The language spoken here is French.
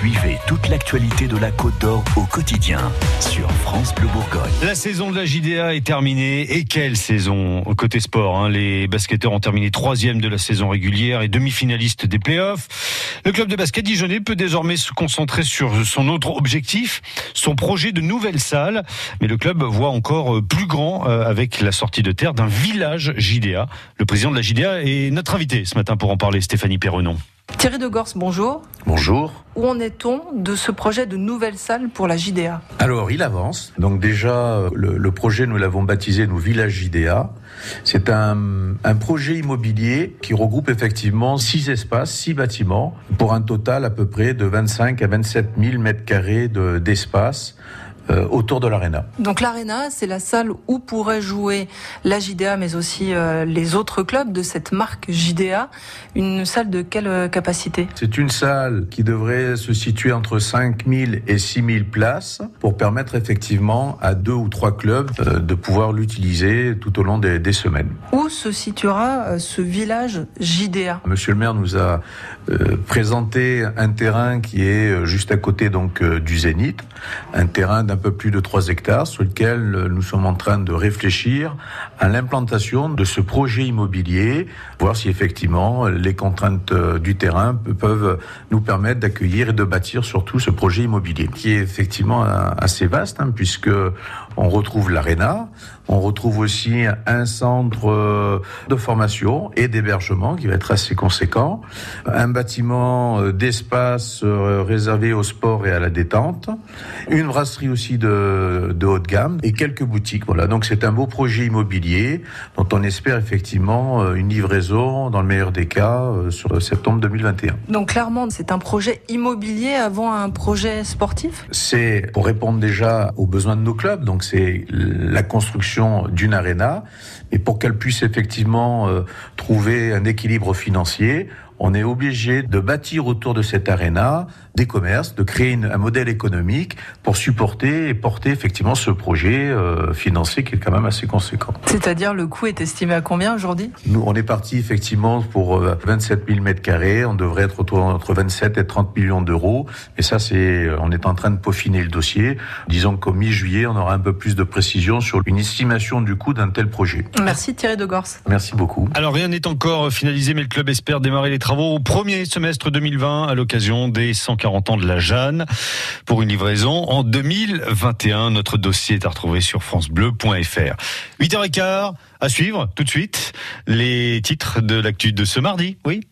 Suivez toute l'actualité de la Côte d'Or au quotidien sur France Bleu Bourgogne. La saison de la JDA est terminée. Et quelle saison côté sport hein. Les basketteurs ont terminé troisième de la saison régulière et demi-finaliste des playoffs. Le club de basket dijonnais peut désormais se concentrer sur son autre objectif, son projet de nouvelle salle. Mais le club voit encore plus grand euh, avec la sortie de terre d'un village JDA. Le président de la JDA est notre invité ce matin pour en parler, Stéphanie Perronon. Thierry de Gorse, bonjour. Bonjour. Où en est-on de ce projet de nouvelle salle pour la JDA Alors, il avance. Donc déjà, le, le projet, nous l'avons baptisé Nous Village JDA. C'est un, un, projet immobilier qui regroupe effectivement six espaces, six bâtiments, pour un total à peu près de 25 à 27 000 mètres carrés d'espace. Euh, autour de l'aréna. Donc l'aréna, c'est la salle où pourrait jouer la JDA, mais aussi euh, les autres clubs de cette marque JDA. Une salle de quelle euh, capacité? C'est une salle qui devrait se situer entre 5000 et 6000 places pour permettre effectivement à deux ou trois clubs de pouvoir l'utiliser tout au long des, des, semaines. Où se situera ce village JDA Monsieur le maire nous a présenté un terrain qui est juste à côté donc du Zénith, un terrain d'un peu plus de 3 hectares sur lequel nous sommes en train de réfléchir à l'implantation de ce projet immobilier, voir si effectivement les contraintes du terrain peuvent nous permettre d'accueillir et de bâtir surtout ce projet immobilier qui est effectivement assez vaste hein, puisque on retrouve l'aréna, on retrouve aussi un centre de formation et d'hébergement qui va être assez conséquent, un bâtiment d'espace réservé au sport et à la détente, une brasserie aussi de, de haut de gamme et quelques boutiques. Voilà, donc c'est un beau projet immobilier dont on espère effectivement une livraison dans le meilleur des cas sur septembre 2021. Donc clairement, c'est un projet immobilier avant un projet sportif? C'est pour répondre déjà aux besoins de nos clubs, donc c'est la construction d'une aréna, et pour qu'elle puisse effectivement euh, trouver un équilibre financier, on est obligé de bâtir autour de cette aréna des commerces, de créer une, un modèle économique pour supporter et porter effectivement ce projet euh, financier qui est quand même assez conséquent. C'est-à-dire le coût est estimé à combien aujourd'hui? Nous, on est parti effectivement pour euh, 27 000 mètres carrés. On devrait être autour entre 27 et 30 millions d'euros. Et ça, c'est, on est en train de peaufiner le dossier. Disons qu'au mi-juillet, on aura un peu plus de précision sur une estimation du coût d'un tel projet. Merci Thierry de Gorse. Merci beaucoup. Alors rien n'est encore finalisé, mais le club espère démarrer les travaux au premier semestre 2020 à l'occasion des 140 ans de la Jeanne pour une livraison en 2021. Notre dossier est à retrouver sur francebleu.fr. 8h15 à suivre tout de suite les titres de l'actu de ce mardi. Oui.